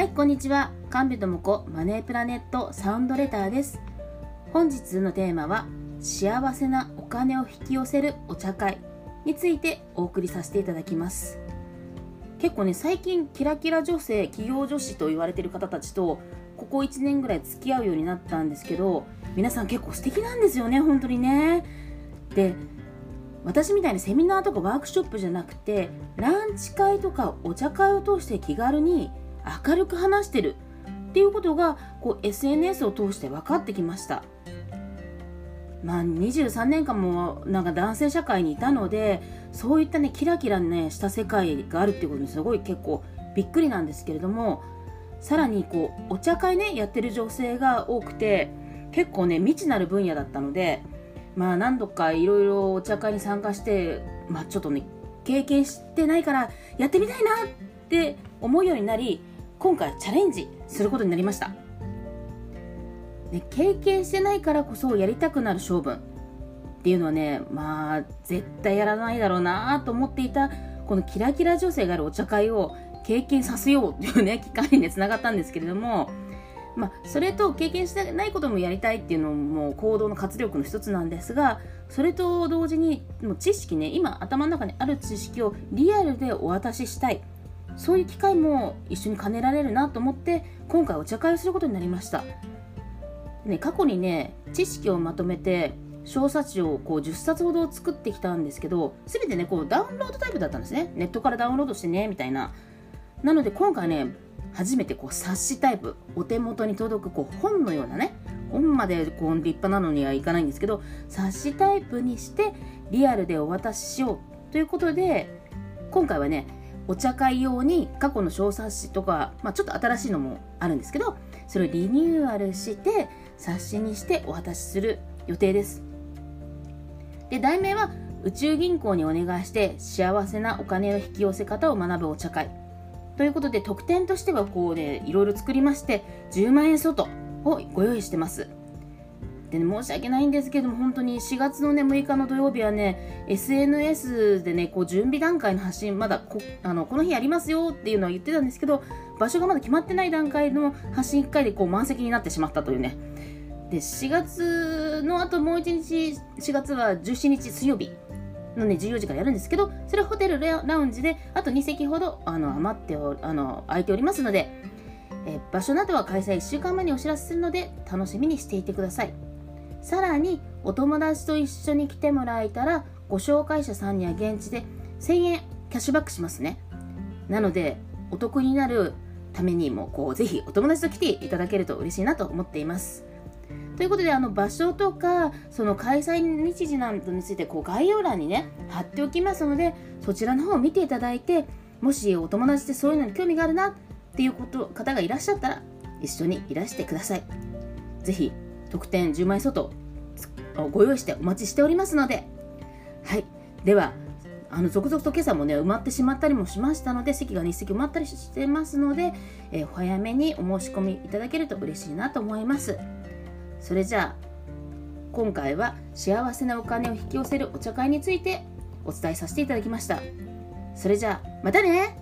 はい、こんにちは。神戸智子マネープラネットサウンドレターです。本日のテーマは、幸せなお金を引き寄せるお茶会についてお送りさせていただきます。結構ね、最近キラキラ女性、企業女子と言われてる方たちと、ここ1年ぐらい付き合うようになったんですけど、皆さん結構素敵なんですよね、本当にね。で、私みたいにセミナーとかワークショップじゃなくてランチ会とかお茶会を通して気軽に明るく話してる。っていうことがこう SNS を通して分かってきました。まあ23年間もなんか男性社会にいたのでそういったねキラキラねした世界があるっていうことにすごい結構びっくりなんですけれどもさらにこうお茶会ねやってる女性が多くて結構ね未知なる分野だったのでまあ何度かいろいろお茶会に参加してまあちょっとね経験してないからやってみたいなって思うようになり今回チャレンジすることになりました、で経験してないからこそやりたくなる性分っていうのはねまあ絶対やらないだろうなと思っていたこのキラキラ女性があるお茶会を経験させようっていうね機会にねつながったんですけれどもまあ、それと経験してないこともやりたいっていうのも行動の活力の一つなんですがそれと同時にもう知識ね今頭の中にある知識をリアルでお渡ししたい。そういう機会も一緒に兼ねられるなと思って今回お茶会をすることになりました、ね、過去にね知識をまとめて小冊子をこう10冊ほど作ってきたんですけど全てねこうダウンロードタイプだったんですね。ネットからダウンロードしてねみたいな。なので今回ね初めてこう冊子タイプお手元に届くこう本のようなね本までこう立派なのにはいかないんですけど冊子タイプにしてリアルでお渡ししようということで今回はねお茶会用に過去の小冊子とか、まあ、ちょっと新しいのもあるんですけどそれをリニューアルして冊子にしてお渡しする予定です。で題名は宇宙銀行にお願いして幸せなお金の引き寄せ方を学ぶお茶会。ということで特典としてはこうねいろいろ作りまして10万円相当をご用意してます。でね、申し訳ないんですけども、本当に4月の、ね、6日の土曜日はね、SNS でね、こう準備段階の発信、まだこあのこの日やりますよっていうのは言ってたんですけど、場所がまだ決まってない段階の発信1回でこう満席になってしまったというね。で、4月の後もう1日、4月は17日水曜日のね、14時からやるんですけど、それはホテルラウンジで、あと2席ほどあの余っておあの空いておりますので、え場所などは開催1週間前にお知らせするので、楽しみにしていてください。さらにお友達と一緒に来てもらえたらご紹介者さんには現地で1000円キャッシュバックしますね。なのでお得になるためにもこうぜひお友達と来ていただけると嬉しいなと思っています。ということであの場所とかその開催日時などについてこう概要欄にね貼っておきますのでそちらの方を見ていただいてもしお友達でそういうのに興味があるなっていうこと方がいらっしゃったら一緒にいらしてください。ぜひ特典10万円相当ご用意してお待ちしておりますので。はい。ではあの続々と今朝もね埋まってしまったりもしましたので席が日席埋まったりしてますので、えー、お早めにお申し込みいただけると嬉しいなと思います。それじゃあ今回は幸せなお金を引き寄せるお茶会についてお伝えさせていただきました。それじゃあまたね